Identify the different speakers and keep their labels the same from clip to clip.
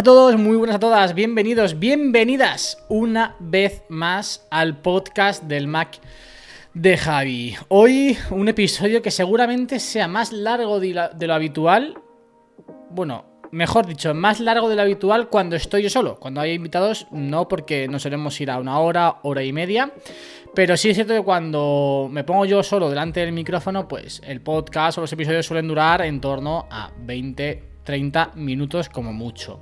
Speaker 1: A
Speaker 2: todos, muy buenas a todas, bienvenidos, bienvenidas una vez más al podcast del Mac de Javi. Hoy un episodio que seguramente sea más largo de lo habitual. Bueno, mejor dicho, más largo de lo habitual cuando estoy yo solo. Cuando hay invitados, no porque no solemos ir a una hora, hora y media. Pero sí es cierto que cuando me pongo yo solo delante del micrófono, pues el podcast o los episodios suelen durar en torno a 20, 30 minutos como mucho.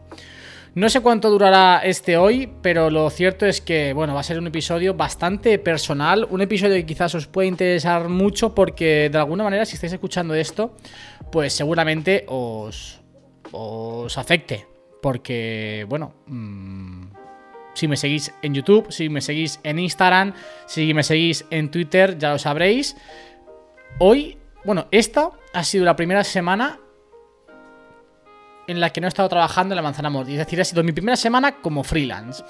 Speaker 2: No sé cuánto durará este hoy, pero lo cierto es que, bueno, va a ser un episodio bastante personal, un episodio que quizás os puede interesar mucho porque de alguna manera si estáis escuchando esto, pues seguramente os, afecte, porque, bueno, mm, si me seguís en YouTube, si me seguís en Instagram, si me seguís en Twitter, ya lo sabréis. Hoy, bueno, esta ha sido la primera semana en la que no he estado trabajando en la manzana mordida. Es decir, ha sido mi primera semana como freelance.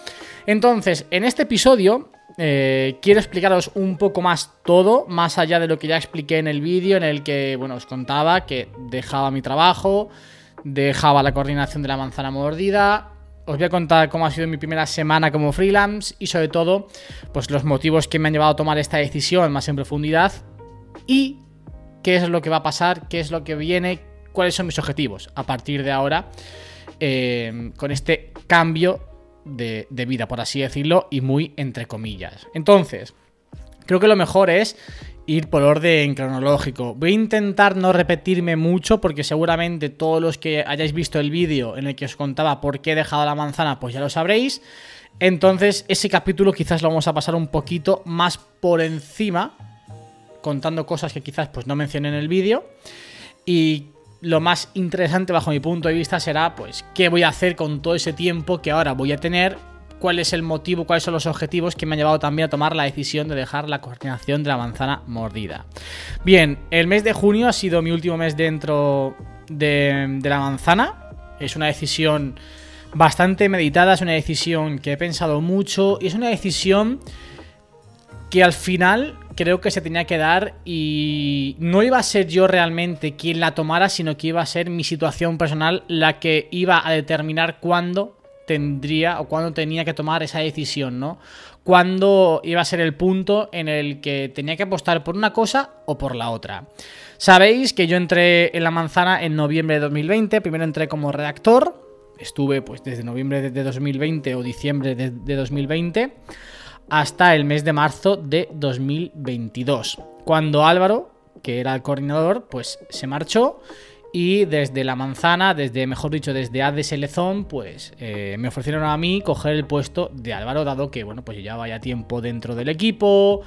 Speaker 2: Entonces, en este episodio eh, quiero explicaros un poco más todo, más allá de lo que ya expliqué en el vídeo, en el que, bueno, os contaba que dejaba mi trabajo, dejaba la coordinación de la manzana mordida. Os voy a contar cómo ha sido mi primera semana como freelance y sobre todo, pues los motivos que me han llevado a tomar esta decisión más en profundidad y qué es lo que va a pasar, qué es lo que viene, cuáles son mis objetivos a partir de ahora eh, con este cambio de, vida, por así decirlo, y muy entre comillas. Entonces, creo que lo mejor es ir por orden cronológico. Voy a intentar no repetirme mucho porque seguramente todos los que hayáis visto el vídeo en el que os contaba por qué he dejado la manzana, pues ya lo sabréis. Entonces, ese capítulo quizás lo vamos a pasar un poquito más por encima, contando cosas que quizás pues no mencioné en el vídeo. Y lo más interesante bajo mi punto de vista será pues qué voy a hacer con todo ese tiempo que ahora voy a tener, cuál es el motivo, cuáles son los objetivos que me han llevado también a tomar la decisión de dejar la coordinación de la manzana mordida. Bien, el mes de junio ha sido mi último mes dentro de, de la manzana. Es una decisión bastante meditada, es una decisión que he pensado mucho y es una decisión que al final creo que se tenía que dar y no iba a ser yo realmente quien la tomara, sino que iba a ser mi situación personal la que iba a determinar cuándo tendría o cuándo tenía que tomar esa decisión, ¿no? Cuándo iba a ser el punto en el que tenía que apostar por una cosa o por la otra. Sabéis que yo entré en la manzana en noviembre de 2020, primero entré como redactor, estuve pues desde noviembre de 2020 o diciembre de, de 2020 hasta el mes de marzo de 2022, cuando Álvaro, que era el coordinador, pues se marchó y desde la manzana, desde, mejor dicho, desde ADS Lezón, pues eh, me ofrecieron a mí coger el puesto de Álvaro, dado que, bueno, pues yo llevaba ya tiempo dentro del equipo,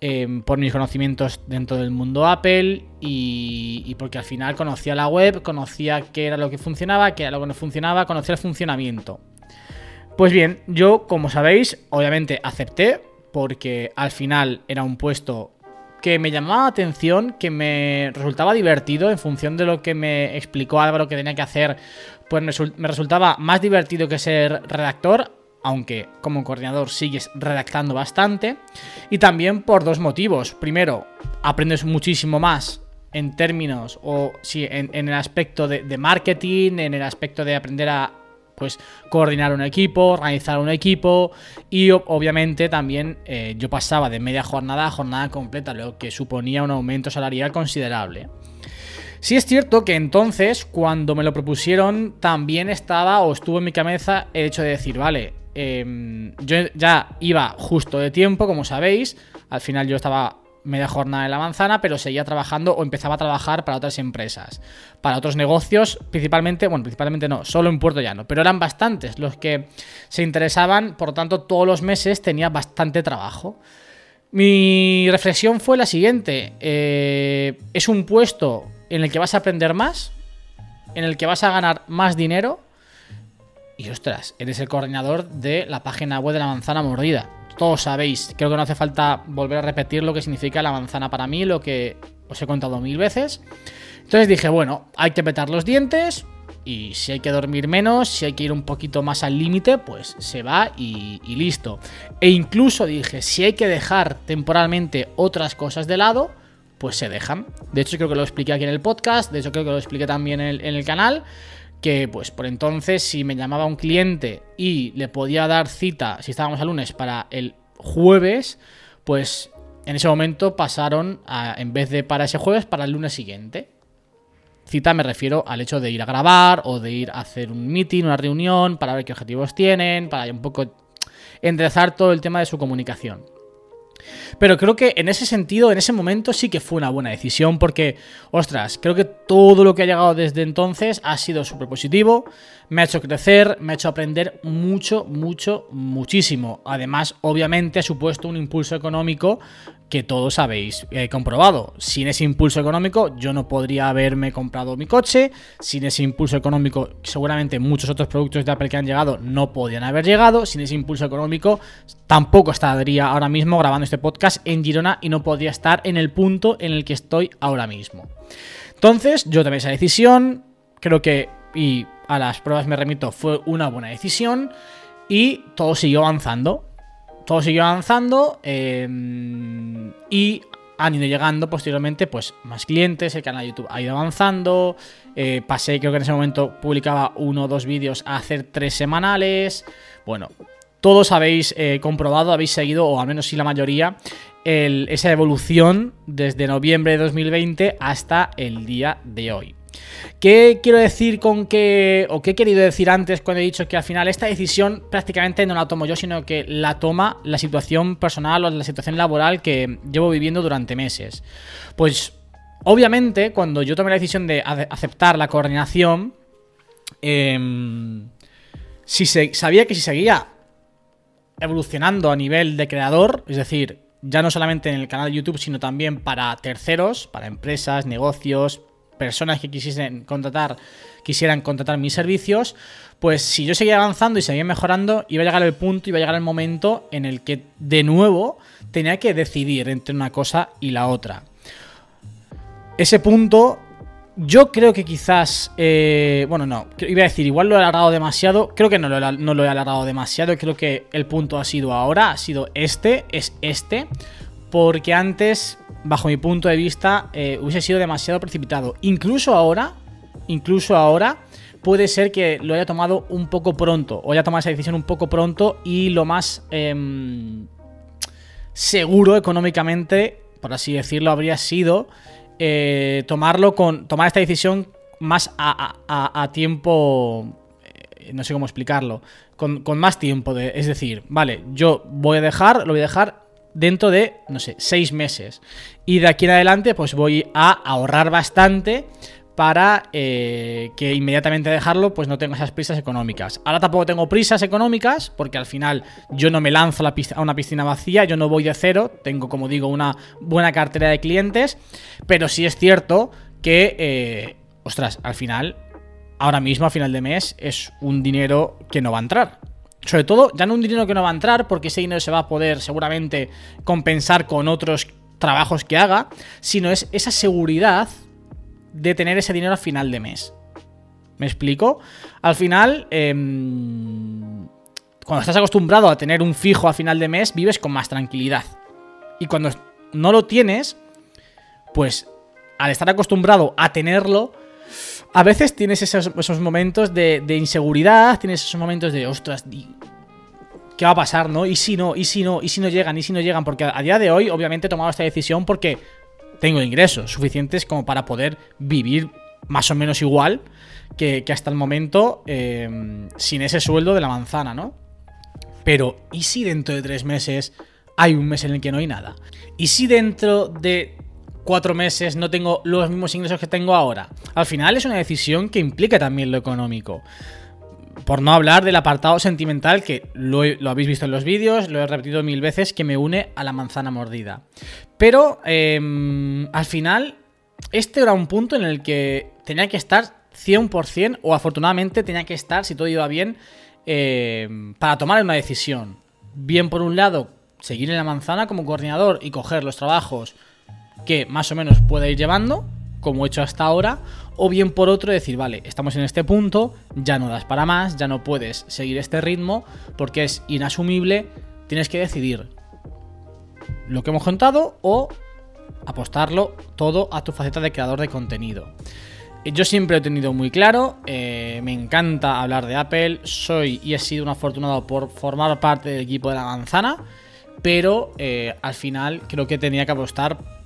Speaker 2: eh, por mis conocimientos dentro del mundo Apple y, y porque al final conocía la web, conocía qué era lo que funcionaba, qué era lo que no funcionaba, conocía el funcionamiento. Pues bien, yo, como sabéis, obviamente acepté, porque al final era un puesto que me llamaba la atención, que me resultaba divertido en función de lo que me explicó Álvaro que tenía que hacer, pues me, resul- me resultaba más divertido que ser redactor, aunque como coordinador sigues redactando bastante, y también por dos motivos. Primero, aprendes muchísimo más en términos, o sí, en, el aspecto de marketing, en el aspecto de aprender a pues coordinar un equipo, organizar un equipo y obviamente también eh, yo pasaba de media jornada a jornada completa, lo que suponía un aumento salarial considerable. Sí es cierto que entonces, cuando me lo propusieron, también estaba o estuvo en mi cabeza el hecho de decir, vale, em, yo ya iba justo de tiempo, como sabéis, al final yo estaba media jornada en la manzana, pero seguía trabajando o empezaba a trabajar para otras empresas, para otros negocios, principalmente, bueno, principalmente no, solo en Puerto Llano, pero eran bastantes los que se interesaban, por lo tanto, todos los meses tenía bastante trabajo. Mi reflexión fue la siguiente, eh, es un puesto en el que vas a aprender más, en el que vas a ganar más dinero, y ostras, eres el coordinador de la página web de la manzana mordida. Todos sabéis, creo que no hace falta volver a repetir lo que significa la manzana para mí, lo que os he contado mil veces. Entonces dije, bueno, hay que petar los dientes y si hay que dormir menos, si hay que ir un poquito más al límite, pues se va y, listo. E incluso dije, si hay que dejar temporalmente otras cosas de lado, pues se dejan. De hecho, creo que lo expliqué aquí en el podcast, de hecho creo que lo expliqué también en el canal que pues por entonces si me llamaba un cliente y le podía dar cita, si estábamos a lunes, para el jueves, pues en ese momento pasaron, a, en vez de para ese jueves, para el lunes siguiente. Cita me refiero al hecho de ir a grabar o de ir a hacer un meeting, una reunión, para ver qué objetivos tienen, para un poco enderezar todo el tema de su comunicación. Pero creo que en ese sentido, en ese momento sí que fue una buena decisión porque, ostras, creo que todo lo que ha llegado desde entonces ha sido súper positivo, me ha hecho crecer, me ha hecho aprender mucho, mucho, muchísimo. Además, obviamente ha supuesto un impulso económico que todos habéis eh, comprobado. Sin ese impulso económico yo no podría haberme comprado mi coche, sin ese impulso económico seguramente muchos otros productos de Apple que han llegado no podían haber llegado, sin ese impulso económico tampoco estaría ahora mismo grabando este podcast en Girona y no podría estar en el punto en el que estoy ahora mismo. Entonces yo tomé esa decisión, creo que, y a las pruebas me remito, fue una buena decisión. Y todo siguió avanzando todo siguió avanzando eh, y han ido llegando posteriormente pues más clientes, el canal de YouTube ha ido avanzando, eh, pasé creo que en ese momento publicaba uno o dos vídeos a hacer tres semanales, bueno, todos habéis eh, comprobado, habéis seguido, o al menos sí la mayoría, esa evolución desde noviembre de 2020 hasta el día de hoy. ¿Qué quiero decir con que, o qué he querido decir antes cuando he dicho que al final esta decisión prácticamente no la tomo yo, sino que la toma la situación personal o la situación laboral que llevo viviendo durante meses? Pues obviamente cuando yo tomé la decisión de ace- aceptar la coordinación, em, si se, sabía que si seguía evolucionando a nivel de creador, es decir, ya no solamente en el canal de YouTube, sino también para terceros, para empresas, negocios, personas que quisiesen contratar, quisieran contratar mis servicios, pues si yo seguía avanzando y seguía mejorando, iba a llegar el punto, iba a llegar el momento en el que de nuevo tenía que decidir entre una cosa y la otra. Ese punto, yo creo que quizás, eh, bueno, no, iba a decir, igual lo he alargado demasiado, creo que no lo, no lo he alargado demasiado, creo que el punto ha sido ahora, ha sido este, es este, porque antes, bajo mi punto de vista, eh, hubiese sido demasiado precipitado. Incluso ahora, incluso ahora, puede ser que lo haya tomado un poco pronto, o haya tomado esa decisión un poco pronto y lo más em, seguro económicamente, por así decirlo, habría sido eh, tomarlo con. tomar esta decisión más a, a- a- tiempo. eh, no sé cómo explicarlo. Con, con más tiempo. De, es decir, vale, yo voy a dejar, lo voy a dejar dentro de, no sé, seis meses. Y de aquí en adelante, pues voy a ahorrar bastante para eh, que inmediatamente dejarlo, pues no tenga esas prisas económicas. Ahora tampoco tengo prisas económicas, porque al final yo no me lanzo a una piscina vacía, yo no voy de cero, tengo, como digo, una buena cartera de clientes, pero sí es cierto que, eh, ostras, al final, ahora mismo, a final de mes, es un dinero que no va a entrar. Sobre todo, ya no un dinero que no va a entrar, porque ese dinero se va a poder seguramente compensar con otros trabajos que haga, sino es esa seguridad de tener ese dinero a final de mes. ¿Me explico? Al final, em, cuando estás acostumbrado a tener un fijo a final de mes, vives con más tranquilidad. Y cuando no lo tienes, pues al estar acostumbrado a tenerlo, a veces tienes esos, momentos de, inseguridad, tienes esos momentos de, ostras, ¿qué va a pasar, no? ¿Y si no? ¿Y si no? ¿Y si no llegan? ¿Y si no llegan? Porque a, día de hoy, obviamente, he tomado esta decisión porque tengo ingresos suficientes como para poder vivir más o menos igual que, hasta el momento eh, sin ese sueldo de la manzana, ¿no? Pero, ¿y si dentro de tres meses hay un mes en el que no hay nada. ¿Y si dentro de cuatro meses no tengo los mismos ingresos que tengo ahora? Al final es una decisión que implica también lo económico. Por no hablar del apartado sentimental que lo, he- habéis visto en los vídeos, lo he repetido mil veces, que me une a la manzana mordida. Pero em, al final, este era un punto en el que tenía que estar 100% o afortunadamente tenía que estar, si todo iba bien, em, para tomar una decisión. Bien por un lado, seguir en la manzana como coordinador y coger los trabajos que más o menos pueda ir llevando, como he hecho hasta ahora, o bien por otro decir, vale, estamos en este punto, ya no das para más, ya no puedes seguir este ritmo porque es inasumible, tienes que decidir lo que hemos contado o apostarlo todo a tu faceta de creador de contenido. Yo siempre he tenido muy claro, eh, me encanta hablar de Apple, soy y he sido un afortunado por formar parte del equipo de la manzana, pero eh, al final creo que tenía que apostar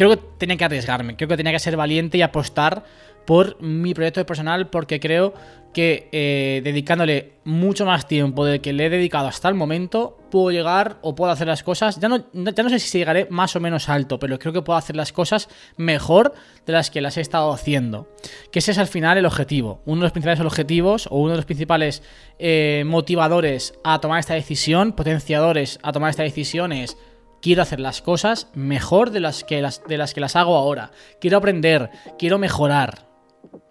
Speaker 2: creo que tenía que arriesgarme, creo que tenía que ser valiente y apostar por mi proyecto personal porque creo que eh, dedicándole mucho más tiempo del que le he dedicado hasta el momento, puedo llegar o puedo hacer las cosas, ya no, ya no sé si llegaré más o menos alto, pero creo que puedo hacer las cosas mejor de las que las he estado haciendo. Que ese es al final el objetivo, uno de los principales objetivos o uno de los principales eh, motivadores a tomar esta decisión, potenciadores a tomar esta decisión es quiero hacer las cosas mejor de las que las, de las, que las hago ahora. Quiero aprender, quiero mejorar.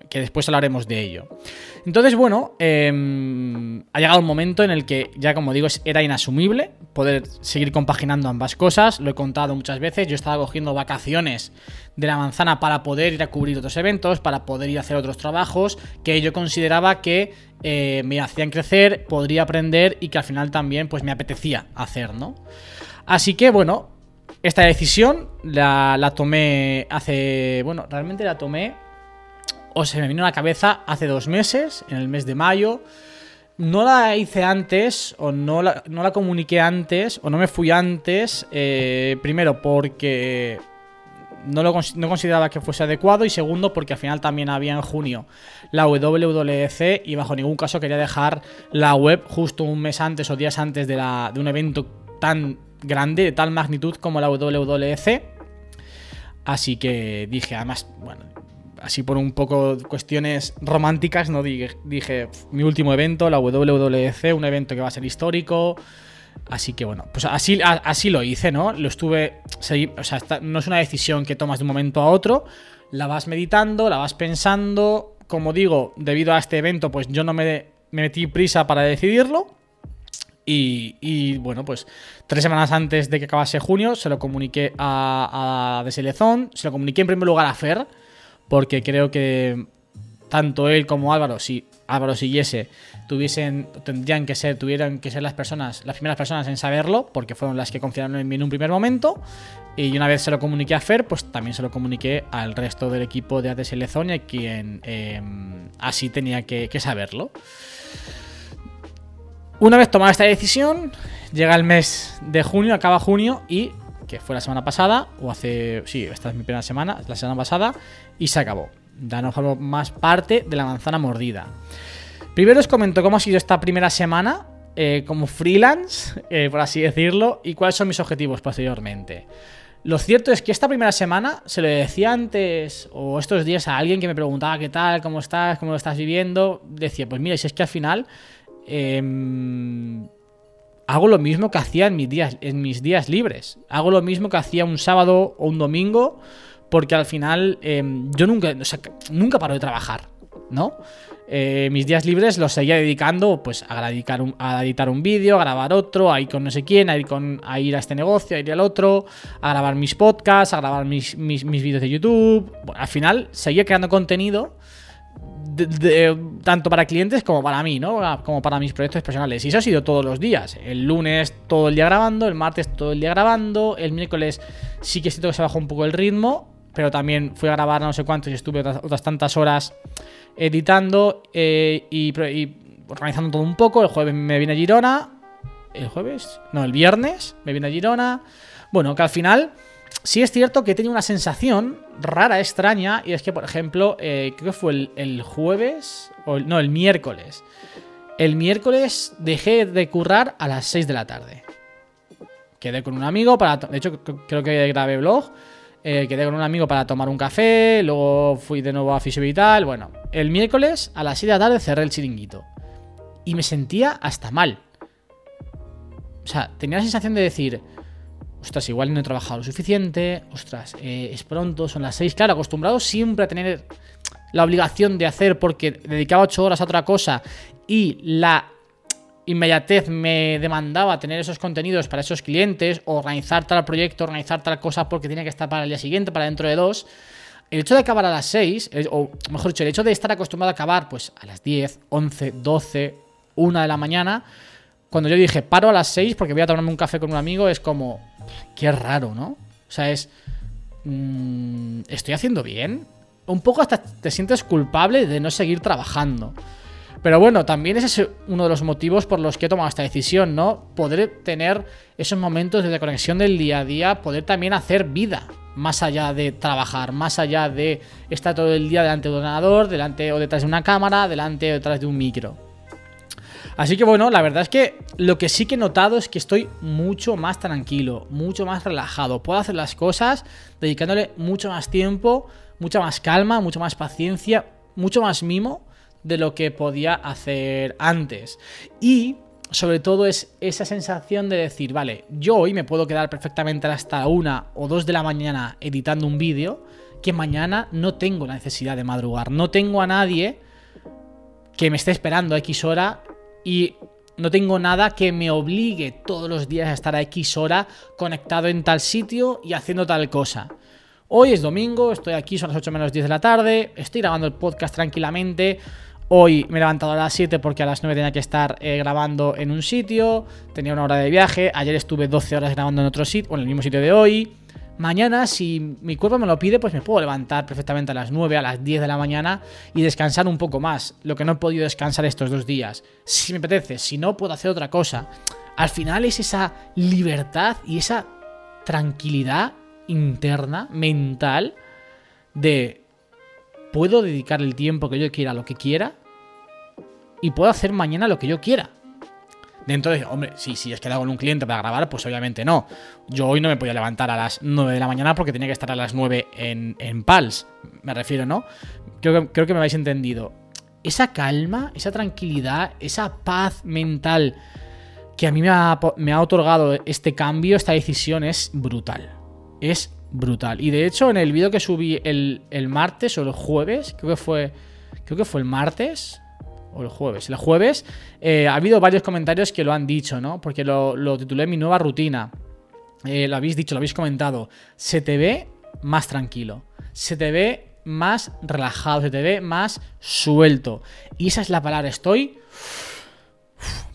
Speaker 2: Que después hablaremos de ello. Entonces, bueno, em, ha llegado un momento en el que, ya como digo, era inasumible poder seguir compaginando ambas cosas. Lo he contado muchas veces. Yo estaba cogiendo vacaciones de la manzana para poder ir a cubrir otros eventos, para poder ir a hacer otros trabajos que yo consideraba que eh, me hacían crecer, podría aprender y que al final también pues me apetecía hacer, ¿no? Así que bueno, esta decisión la, la tomé hace. Bueno, realmente la tomé. O se me vino a la cabeza hace dos meses, en el mes de mayo. No la hice antes, o no la, no la comuniqué antes, o no me fui antes. eh, primero, porque no, lo no consideraba que fuese adecuado. Y segundo, porque al final también había en junio la WWDC y bajo ningún caso quería dejar la web justo un mes antes o días antes de, la, de un evento tan grande, de tal magnitud como la WWDC. Así que dije, además, bueno, así por un poco cuestiones románticas, no dije, dije "Pf, mi último evento, la WWDC, un evento que va a ser histórico. Así que bueno, pues así, así lo hice, ¿no? Lo estuve. o sea, no es una decisión que tomas de un momento a otro. La vas meditando, la vas pensando. Como digo, debido a este evento, pues yo no me, me metí prisa para decidirlo. Y, bueno, pues tres semanas antes de que acabase junio se lo comuniqué a, a Deselezón, se lo comuniqué en primer lugar a Fer, porque creo que tanto él como Álvaro, si Álvaro siguiese, tuviesen, tendrían que ser, tuvieran que ser las personas, las primeras personas en saberlo, porque fueron las que confiaron en mí en un primer momento. Y una vez se lo comuniqué a Fer, pues también se lo comuniqué al resto del equipo de ATS Lezonia, quien eh, así tenía que saberlo. Una vez tomada esta decisión, llega el mes de junio, acaba junio y que fue la semana pasada, o hace, sí, esta es mi primera semana, la semana pasada, y se acabó. Ya no formo más parte de la manzana mordida. Primero os comento cómo ha sido esta primera semana eh, como freelance, eh, por así decirlo, y cuáles son mis objetivos posteriormente. Lo cierto es que esta primera semana se lo decía antes o estos días a alguien que me preguntaba qué tal, cómo estás, cómo lo estás viviendo. Decía, pues mira, si es que al final em, hago lo mismo que hacía en mis días, en mis días libres. Hago lo mismo que hacía un sábado o un domingo, porque al final em, yo nunca, o nunca paro de trabajar, ¿no? Eh, mis días libres los seguía dedicando pues a, dedicar a editar un vídeo, a grabar otro, a ir con no sé quién, a ir, con, a ir a este negocio, a ir al otro, a grabar mis podcasts, a grabar mis, mis, vídeos de YouTube. Al final seguía creando contenido tanto para clientes como para mí, ¿no? Como para mis proyectos personales. Y eso ha sido todos los días. El lunes todo el día grabando, el martes todo el día grabando, el miércoles sí que siento que se bajó un poco el ritmo, pero también fui a grabar no sé cuántos y estuve otras, tantas horas editando eh, y, y organizando todo un poco. El jueves me vine a Girona. ¿El jueves? No, el viernes me vine a Girona. Bueno, que al final sí es cierto que tenido una sensación rara, extraña, y es que, por ejemplo, eh, creo que fue el, jueves, o no, el miércoles. El miércoles dejé de currar a las 6 de la tarde. quedé con un amigo para. De hecho, creo que grabé blog. eh, quedé con un amigo para tomar un café. Luego fui de nuevo a Fisio Vital. Bueno, el miércoles a las 6 de la tarde cerré el chiringuito. Y me sentía hasta mal. O sea, tenía la sensación de decir. Ostras, igual no he trabajado lo suficiente. Ostras, eh, es pronto, son las 6. Claro, acostumbrado siempre a tener la obligación de hacer porque dedicaba 8 horas a otra cosa y la inmediatez me demandaba tener esos contenidos para esos clientes, organizar tal proyecto, organizar tal cosa porque tenía que estar para el día siguiente, para dentro de dos. El hecho de acabar a las 6, el- o mejor dicho, el hecho de estar acostumbrado a acabar pues a las 10, 11, 12, 1 de la mañana, cuando yo dije paro a las 6 porque voy a tomarme un café con un amigo, es como, qué raro, ¿no? O sea, es, mm, ¿estoy haciendo bien? Un poco hasta te sientes culpable de no seguir trabajando. Pero bueno, también ese es uno de los motivos por los que he tomado esta decisión, ¿no? Poder tener esos momentos de desconexión del día a día, poder también hacer vida, más allá de trabajar, más allá de estar todo el día delante de un ordenador, delante o detrás de una cámara, delante o detrás de un micro. Así que bueno, la verdad es que lo que sí que he notado es que estoy mucho más tranquilo, mucho más relajado. Puedo hacer las cosas dedicándole mucho más tiempo, mucha más calma, mucha más paciencia, mucho más mimo de lo que podía hacer antes. Y sobre todo es esa sensación de decir, vale, yo hoy me puedo quedar perfectamente hasta una o dos de la mañana editando un vídeo, que mañana no tengo la necesidad de madrugar, no tengo a nadie que me esté esperando a X hora y no tengo nada que me obligue todos los días a estar a X hora conectado en tal sitio y haciendo tal cosa. Hoy es domingo, estoy aquí, son las 8 menos 10 de la tarde, estoy grabando el podcast tranquilamente. Hoy me he levantado a las 7 porque a las 9 tenía que estar eh, grabando en un sitio, tenía una hora de viaje, ayer estuve 12 horas grabando en otro sitio, en el mismo sitio de hoy. Mañana, si mi cuerpo me lo pide, pues me puedo levantar perfectamente a las 9, a las 10 de la mañana y descansar un poco más, lo que no he podido descansar estos dos días. Si me apetece, si no, puedo hacer otra cosa. Al final es esa libertad y esa tranquilidad interna, mental, de puedo dedicar el tiempo que yo quiera a lo que quiera y puedo hacer mañana lo que yo quiera. Dentro de, hombre, sí, si has quedado con un cliente para grabar, pues obviamente no. Yo hoy no me podía levantar a las 9 de la mañana porque tenía que estar a las 9 en, en Pals. Me refiero, ¿no? Creo que, creo que me habéis entendido. Esa calma, esa tranquilidad, esa paz mental que a mí me ha, me ha otorgado este cambio, esta decisión es brutal. Es brutal. Y de hecho, en el vídeo que subí el, el martes o el jueves, creo que fue. Creo que fue el martes. O el jueves. El jueves eh, ha habido varios comentarios que lo han dicho, ¿no? Porque lo, titulé Mi nueva rutina. Eh, lo habéis dicho, lo habéis comentado. Se te ve más tranquilo. Se te ve más relajado. Se te ve más suelto. Y esa es la palabra. Estoy.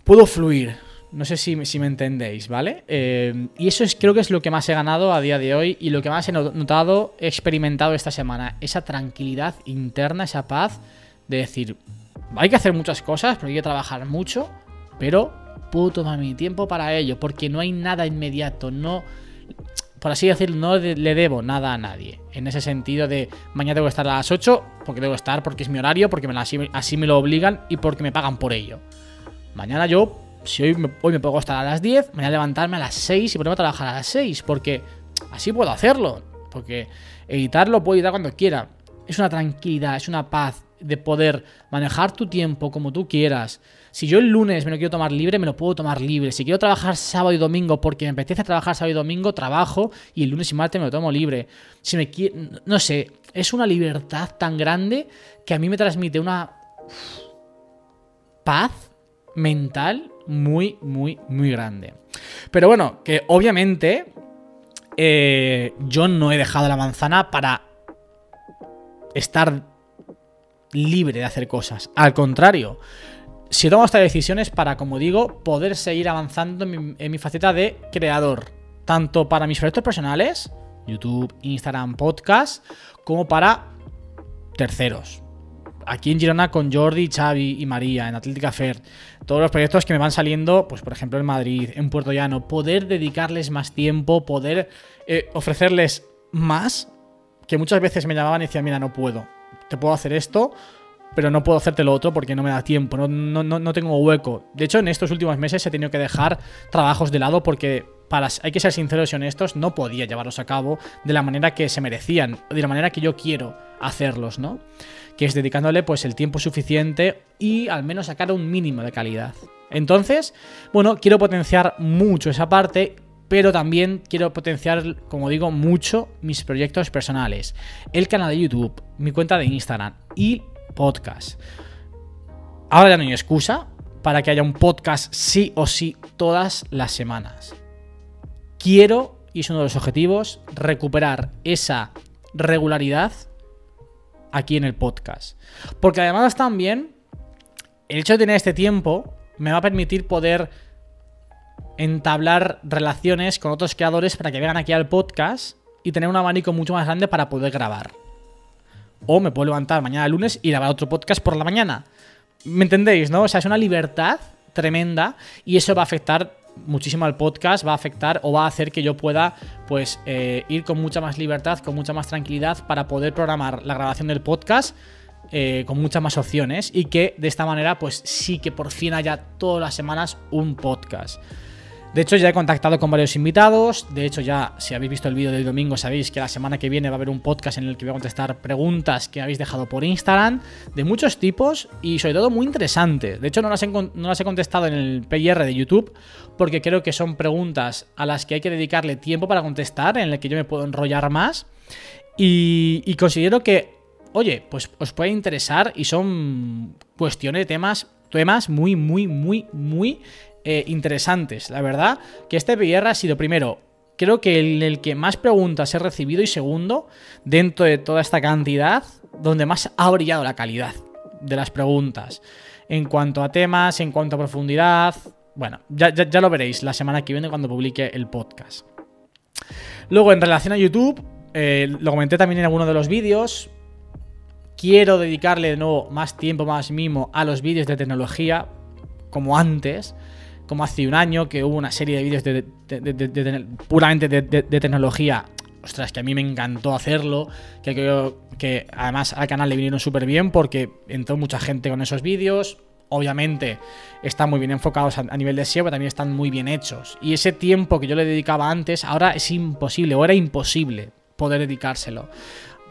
Speaker 2: Puedo fluir. No sé si, me entendéis, ¿vale? Eh, y eso es, creo que es lo que más he ganado a día de hoy y lo que más he no- notado, he experimentado esta semana. Esa tranquilidad interna, esa paz de decir, hay que hacer muchas cosas, porque hay que trabajar mucho, pero puedo tomar mi tiempo para ello, porque no hay nada inmediato, no, por así decirlo, no le debo nada a nadie. En ese sentido de mañana tengo que estar a las 8, porque tengo que estar, porque es mi horario, porque así, me lo obligan y porque me pagan por ello. Mañana yo, si hoy me, hoy me puedo acostar a las 10, mañana levantarme a las 6 y ponerme a trabajar a las 6, porque así puedo hacerlo. Porque editarlo puedo editar cuando quiera. Es una tranquilidad, es una paz de poder manejar tu tiempo como tú quieras. Si yo el lunes me lo quiero tomar libre, me lo puedo tomar libre. Si quiero trabajar sábado y domingo porque me apetece trabajar sábado y domingo, trabajo y el lunes y martes me lo tomo libre. Si me no sé, es una libertad tan grande que a mí me transmite una paz mental muy, muy, muy grande. Pero bueno, que obviamente eh, yo no he dejado la manzana para estar libre de hacer cosas. Al contrario, si tomo estas decisiones para, como digo, poder seguir avanzando en mi, faceta de creador. Tanto para mis proyectos personales, YouTube, Instagram, podcast, como para terceros. Aquí en Girona con Jordi, Xavi y María, en Atlética Fair. Todos los proyectos que me van saliendo, pues por ejemplo en Madrid, en Puerto Llano. Poder dedicarles más tiempo, poder eh, ofrecerles más. Que muchas veces me llamaban y decían, mira, no puedo. Te puedo hacer esto, pero no puedo hacerte lo otro porque no me da tiempo, no, no, no, tengo hueco. De hecho, en estos últimos meses he tenido que dejar trabajos de lado porque, para, hay que ser sinceros y honestos, no podía llevarlos a cabo de la manera que se merecían, de la manera que yo quiero hacerlos, ¿no? Que es dedicándole pues el tiempo suficiente y al menos sacar un mínimo de calidad. Entonces, bueno, quiero potenciar mucho esa parte pero también quiero potenciar, como digo, mucho mis proyectos personales. El canal de YouTube, mi cuenta de Instagram y podcast. Ahora ya no hay excusa para que haya un podcast sí o sí todas las semanas. Quiero, y es uno de los objetivos, recuperar esa regularidad aquí en el podcast. Porque además también, el hecho de tener este tiempo me va a permitir poder entablar relaciones con otros creadores para que vengan aquí al podcast y tener un abanico mucho más grande para poder grabar. O me puedo levantar mañana lunes y grabar otro podcast por la mañana. ¿Me entendéis, no? O sea, es una libertad tremenda y eso va a afectar muchísimo al podcast, va a afectar o va a hacer que yo pueda pues eh, ir con mucha más libertad, con mucha más tranquilidad para poder programar la grabación del podcast eh, con muchas más opciones y que de esta manera pues sí que por fin haya todas las semanas un podcast. De hecho, ya he contactado con varios invitados. De hecho, ya si habéis visto el vídeo del domingo, sabéis que la semana que viene va a haber un podcast en el que voy a contestar preguntas que habéis dejado por Instagram de muchos tipos y sobre todo muy interesantes. De hecho, no las he, no las he contestado en el PIR de YouTube porque creo que son preguntas a las que hay que dedicarle tiempo para contestar, en el que yo me puedo enrollar más. Y, y considero que, oye, pues os puede interesar y son cuestiones, temas, temas muy, muy, muy, muy eh, interesantes. La verdad que este PR ha sido primero, creo que el, el, que más preguntas he recibido y segundo, dentro de toda esta cantidad, donde más ha brillado la calidad de las preguntas. En cuanto a temas, en cuanto a profundidad, bueno, ya, ya, ya lo veréis la semana que viene cuando publique el podcast. Luego, en relación a YouTube, eh, lo comenté también en alguno de los vídeos. Quiero dedicarle de nuevo más tiempo, más mimo a los vídeos de tecnología, como antes como hace un año, que hubo una serie de vídeos de, de, de, puramente de, tecnología. Ostras, que a mí me encantó hacerlo. Que creo que además al canal le vinieron súper bien porque entró mucha gente con esos vídeos. Obviamente están muy bien enfocados a, a nivel de SEO, pero también están muy bien hechos. Y ese tiempo que yo le dedicaba antes, ahora es imposible, o era imposible poder dedicárselo.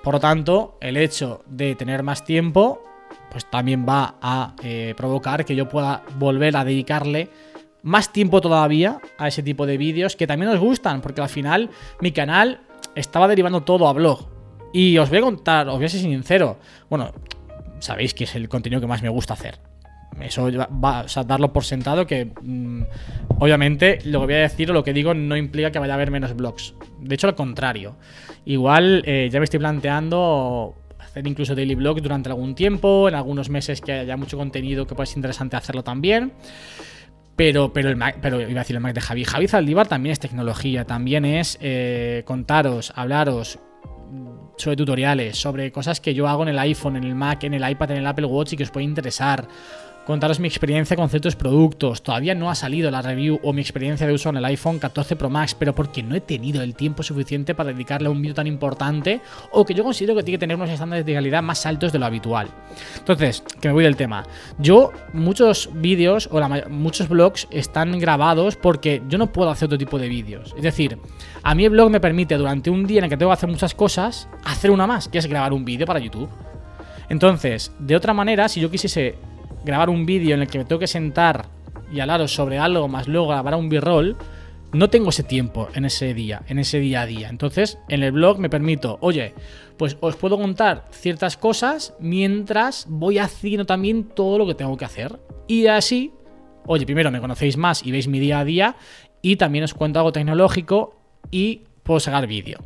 Speaker 2: Por lo tanto, el hecho de tener más tiempo, pues también va a eh, provocar que yo pueda volver a dedicarle más tiempo todavía a ese tipo de vídeos que también os gustan, porque al final mi canal estaba derivando todo a blog. Y os voy a contar, os voy a ser sincero, bueno, sabéis que es el contenido que más me gusta hacer. Eso va a darlo por sentado que mmm, obviamente lo que voy a decir o lo que digo no implica que vaya a haber menos blogs. De hecho, al contrario. Igual eh, ya me estoy planteando hacer incluso daily blogs durante algún tiempo, en algunos meses que haya mucho contenido que pueda ser interesante hacerlo también. Pero, pero, el Mac, pero iba a decir el Mac de Javi. Javi Zaldívar también es tecnología, también es eh, contaros, hablaros sobre tutoriales, sobre cosas que yo hago en el iPhone, en el Mac, en el iPad, en el Apple Watch y que os puede interesar. Contaros mi experiencia con ciertos productos. Todavía no ha salido la review o mi experiencia de uso en el iPhone 14 Pro Max, pero porque no he tenido el tiempo suficiente para dedicarle a un vídeo tan importante o que yo considero que tiene que tener unos estándares de calidad más altos de lo habitual. Entonces, que me voy del tema. Yo, muchos vídeos o la, muchos blogs están grabados porque yo no puedo hacer otro tipo de vídeos. Es decir, a mí el blog me permite durante un día en el que tengo que hacer muchas cosas, hacer una más, que es grabar un vídeo para YouTube. Entonces, de otra manera, si yo quisiese grabar un vídeo en el que me tengo que sentar y hablaros sobre algo, más luego grabar un b-roll, no tengo ese tiempo en ese día, en ese día a día. Entonces, en el blog me permito, oye, pues os puedo contar ciertas cosas mientras voy haciendo también todo lo que tengo que hacer. Y así, oye, primero me conocéis más y veis mi día a día, y también os cuento algo tecnológico y puedo sacar vídeo.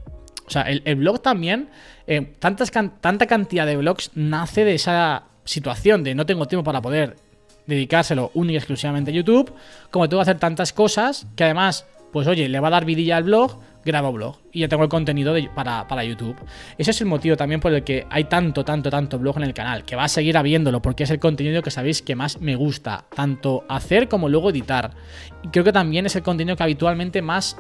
Speaker 2: O sea, el, el blog también, eh, tantas, tanta cantidad de blogs nace de esa situación de no tengo tiempo para poder dedicárselo única y exclusivamente a YouTube, como tengo que hacer tantas cosas que además, pues oye, le va a dar vidilla al blog, grabo blog y ya tengo el contenido de, para, para, YouTube. Ese es el motivo también por el que hay tanto, tanto, tanto blog en el canal, que va a seguir habiéndolo porque es el contenido que sabéis que más me gusta, tanto hacer como luego editar. Y creo que también es el contenido que habitualmente más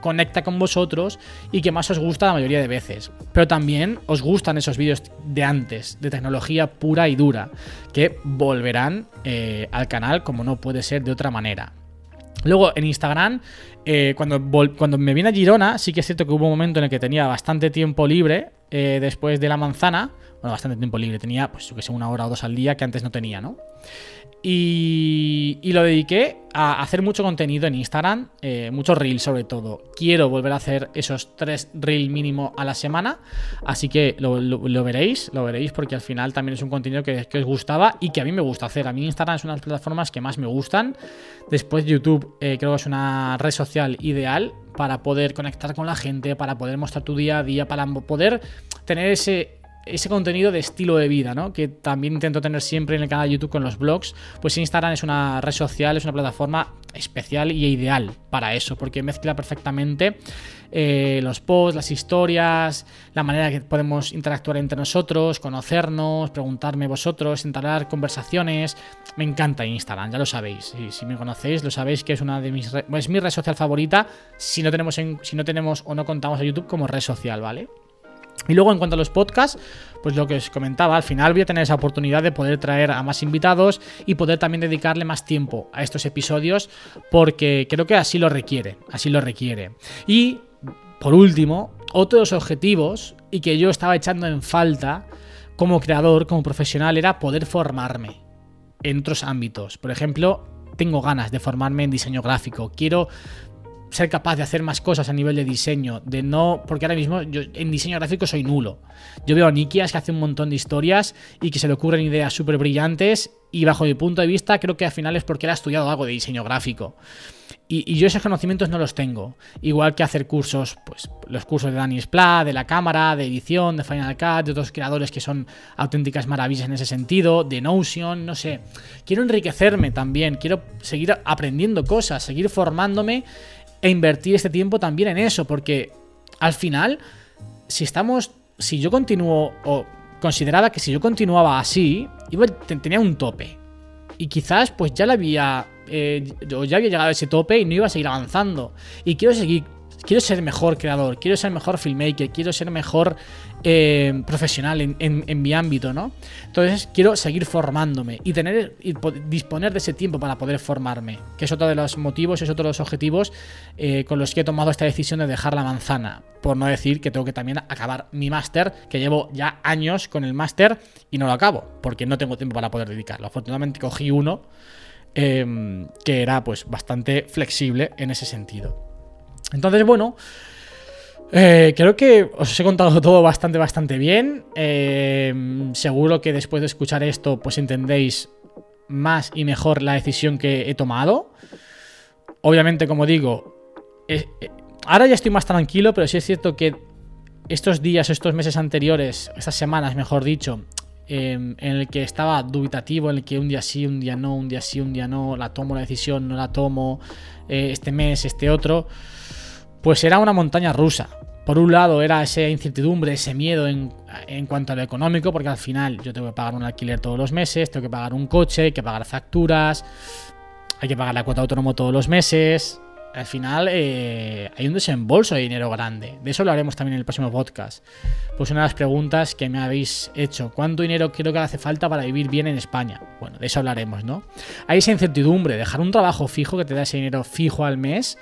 Speaker 2: conecta con vosotros y que más os gusta la mayoría de veces. Pero también os gustan esos vídeos de antes, de tecnología pura y dura, que volverán eh, al canal como no puede ser de otra manera. Luego en Instagram, eh, cuando, cuando me vine a Girona, sí que es cierto que hubo un momento en el que tenía bastante tiempo libre eh, después de la manzana. Bueno, bastante tiempo libre, tenía pues yo que sé, una hora o dos al día que antes no tenía, ¿no? Y, y lo dediqué a hacer mucho contenido en Instagram, eh, muchos reels sobre todo. Quiero volver a hacer esos tres reels mínimo a la semana, así que lo, veréis, lo veréis porque al final también es un contenido que, que os gustaba y que a mí me gusta hacer. A mí Instagram es una de las plataformas que más me gustan. Después YouTube eh, creo que es una red social ideal para poder conectar con la gente, para poder mostrar tu día a día, para poder tener ese ese contenido de estilo de vida, ¿no? Que también intento tener siempre en el canal de YouTube con los blogs. Pues Instagram es una red social, es una plataforma especial y ideal para eso, porque mezcla perfectamente eh, los posts, las historias, la manera que podemos interactuar entre nosotros, conocernos, preguntarme vosotros, entablar conversaciones. Me encanta Instagram, ya lo sabéis. Y si me conocéis, lo sabéis que es una de mis es mi red social favorita. Si no tenemos en- si no tenemos o no contamos a YouTube como red social, ¿vale? Y luego en cuanto a los podcasts, pues lo que os comentaba, al final voy a tener esa oportunidad de poder traer a más invitados y poder también dedicarle más tiempo a estos episodios porque creo que así lo requiere, así lo requiere. Y por último, otro de los objetivos y que yo estaba echando en falta como creador, como profesional, era poder formarme en otros ámbitos. Por ejemplo, tengo ganas de formarme en diseño gráfico. Quiero ser capaz de hacer más cosas a nivel de diseño, de no, porque ahora mismo yo en diseño gráfico soy nulo. Yo veo a Nikias que hace un montón de historias y que se le ocurren ideas súper brillantes y bajo mi punto de vista creo que al final es porque él ha estudiado algo de diseño gráfico. Y, yo esos conocimientos no los tengo. Igual que hacer cursos, pues los cursos de Dani Splat, de la cámara, de edición, de Final Cut, de otros creadores que son auténticas maravillas en ese sentido, de Notion, no sé. Quiero enriquecerme también, quiero seguir aprendiendo cosas, seguir formándome e invertir este tiempo también en eso, porque al final, si estamos, si yo continúo, o consideraba que si yo continuaba así, iba, te- tenía un tope. Y quizás pues ya la había, eh, yo ya había llegado a ese tope y no iba a seguir avanzando. Y quiero seguir, quiero ser mejor creador, quiero ser mejor filmmaker, quiero ser mejor eh, profesional en, mi ámbito, ¿no? Entonces quiero seguir formándome y tener disponer de ese tiempo para poder formarme, que es otro de los motivos, es otro de los objetivos eh, con los que he tomado esta decisión de dejar la manzana. Por no decir que tengo que también acabar mi máster, que llevo ya años con el máster y no lo acabo, porque no tengo tiempo para poder dedicarlo. Afortunadamente cogí uno eh, que era pues bastante flexible en ese sentido. Entonces, bueno, eh, creo que os he contado todo bastante, bastante bien. Eh, seguro que después de escuchar esto, pues entendéis más y mejor la decisión que he tomado. Obviamente, como digo, eh, ahora ya estoy más tranquilo, pero sí es cierto que estos días, estos meses anteriores, estas semanas, mejor dicho, eh, en el que estaba dubitativo, en el que un día sí, un día no, un día sí, un día no, la tomo la decisión, no la tomo, este mes, este otro, pues era una montaña rusa. Por un lado era esa incertidumbre, ese miedo en, cuanto a lo económico, porque al final yo tengo que pagar un alquiler todos los meses, tengo que pagar un coche, hay que pagar facturas, hay que pagar la cuota de autónomo todos los meses. Al final eh, hay un desembolso de dinero grande. De eso lo haremos también en el próximo podcast. Pues una de las preguntas que me habéis hecho. ¿Cuánto dinero creo que hace falta para vivir bien en España? Bueno, de eso hablaremos, ¿no? Hay esa incertidumbre, dejar un trabajo fijo que te da ese dinero fijo al mes.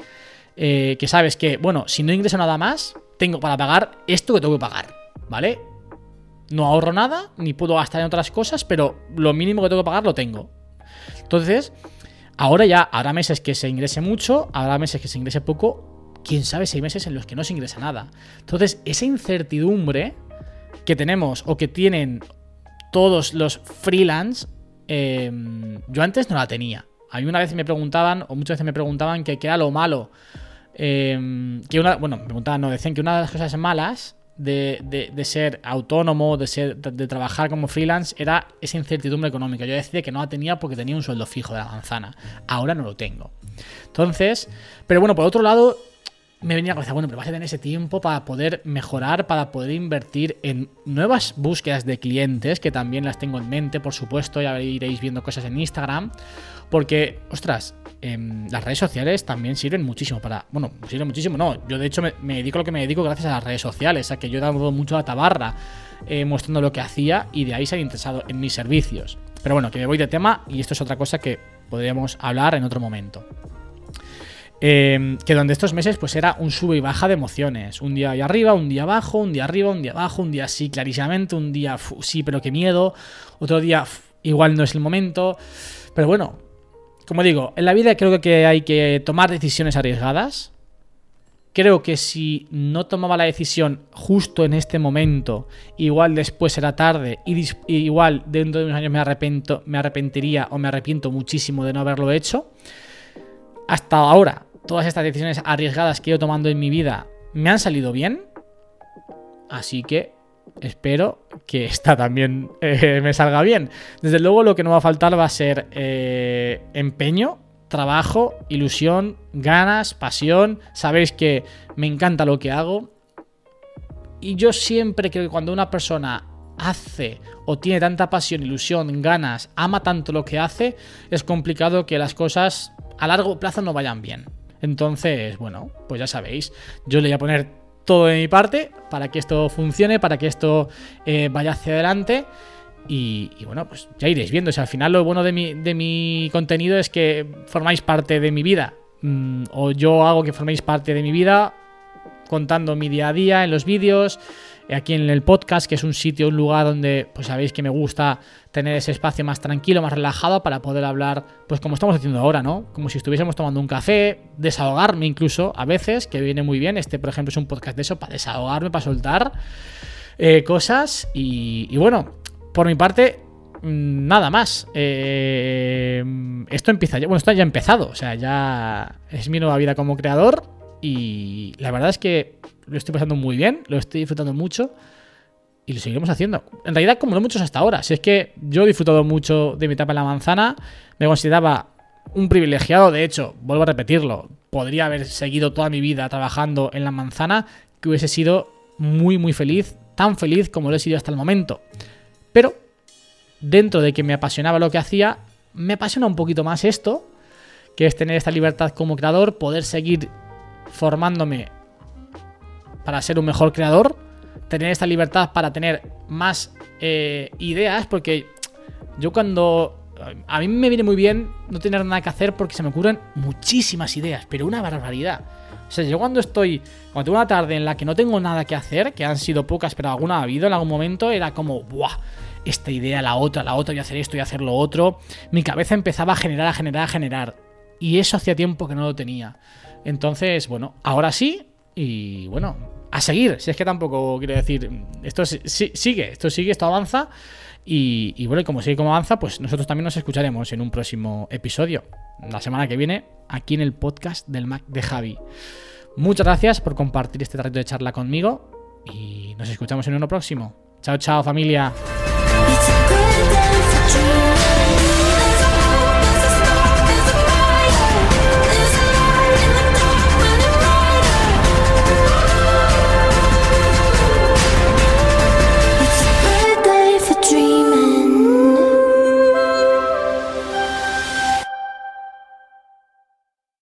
Speaker 2: Eh, que sabes que, bueno, si no ingreso nada más, tengo para pagar esto que tengo que pagar, ¿vale? No ahorro nada, ni puedo gastar en otras cosas, pero lo mínimo que tengo que pagar lo tengo. Entonces, ahora ya habrá meses que se ingrese mucho, habrá meses que se ingrese poco, quién sabe si hay meses en los que no se ingresa nada. Entonces, esa incertidumbre que tenemos o que tienen todos los freelance, eh, yo antes no la tenía. A mí una vez me preguntaban, o muchas veces me preguntaban que qué era lo malo. Eh, que una, bueno, me preguntaban, no, decían que una de las cosas malas de, de- ser autónomo, de, ser, de, de trabajar como freelance, era esa incertidumbre económica. Yo decía que no la tenía porque tenía un sueldo fijo de la manzana. Ahora no lo tengo. Entonces, pero bueno, por otro lado, me venía a la cabeza, bueno, pero vas a tener ese tiempo para poder mejorar, para poder invertir en nuevas búsquedas de clientes, que también las tengo en mente, por supuesto, ya iréis viendo cosas en Instagram, porque, ostras, em, las redes sociales también sirven muchísimo para. Bueno, sirven muchísimo, no. Yo de hecho me, dedico lo que me dedico gracias a las redes sociales. A que yo he dado mucho a tabarra eh, mostrando lo que hacía y de ahí se han interesado en mis servicios. Pero bueno, que me voy de tema y esto es otra cosa que podríamos hablar en otro momento. Eh, que durante estos meses pues era un sube y baja de emociones. Un día ahí arriba, un día abajo, un día arriba, un día abajo, un día sí, clarísimamente, un día sí, pero qué miedo. Otro día igual no es el momento. Pero bueno, como digo, en la vida creo que hay que tomar decisiones arriesgadas. Creo que si no tomaba la decisión justo en este momento, igual después será tarde y, igual dentro de unos años me arrepiento, me arrepentiría o me arrepiento muchísimo de no haberlo hecho. Hasta ahora, todas estas decisiones arriesgadas que he ido tomando en mi vida me han salido bien. Así que espero que esta también eh, me salga bien. Desde luego lo que no va a faltar va a ser eh, empeño, trabajo, ilusión, ganas, pasión. Sabéis que me encanta lo que hago. Y yo siempre creo que cuando una persona hace o tiene tanta pasión, ilusión, ganas, ama tanto lo que hace, es complicado que las cosas a largo plazo no vayan bien. Entonces, bueno, pues ya sabéis, yo le voy a poner todo de mi parte para que esto funcione, para que esto eh, vaya hacia adelante. Y, bueno, pues ya iréis viendo. O al final lo bueno de mi, de mi contenido es que formáis parte de mi vida. Mm, o yo hago que forméis parte de mi vida contando mi día a día en los vídeos, aquí en el podcast, que es un sitio, un lugar donde pues sabéis que me gusta tener ese espacio más tranquilo, más relajado para poder hablar, pues como estamos haciendo ahora, ¿no? Como si estuviésemos tomando un café, desahogarme incluso a veces, que viene muy bien. Este, por ejemplo, es un podcast de eso, para desahogarme, para soltar eh, cosas. Y, bueno, por mi parte, mm, nada más. Eh, esto empieza ya, bueno, esto ya ha empezado, o sea, ya es mi nueva vida como creador y la verdad es que lo estoy pasando muy bien, lo estoy disfrutando mucho y lo seguiremos haciendo. En realidad, como no muchos hasta ahora, si es que yo he disfrutado mucho de mi etapa en la manzana, me consideraba un privilegiado, de hecho, vuelvo a repetirlo, podría haber seguido toda mi vida trabajando en la manzana, que hubiese sido muy, muy feliz, tan feliz como lo he sido hasta el momento. Pero, dentro de que me apasionaba lo que hacía, me apasiona un poquito más esto, que es tener esta libertad como creador, poder seguir formándome para ser un mejor creador, tener esta libertad para tener más eh, ideas, porque yo cuando... A mí me viene muy bien no tener nada que hacer porque se me ocurren muchísimas ideas, pero una barbaridad. O sea, yo cuando estoy, cuando tengo una tarde en la que no tengo nada que hacer, que han sido pocas, pero alguna ha habido en algún momento, era como, ¡buah! Esta idea, la otra, la otra, voy a hacer esto y hacer lo otro. Mi cabeza empezaba a generar, a generar, a generar. Y eso hacía tiempo que no lo tenía. Entonces, bueno, ahora sí. Y bueno, a seguir. Si es que tampoco quiero decir. Esto si- si- sigue, esto sigue, esto avanza. Y, bueno, y como sigue como avanza, pues nosotros también nos escucharemos en un próximo episodio. La semana que viene, aquí en el podcast del Mac de Javi. Muchas gracias por compartir este ratito de charla conmigo. Y nos escuchamos en uno próximo. Chao, chao, familia.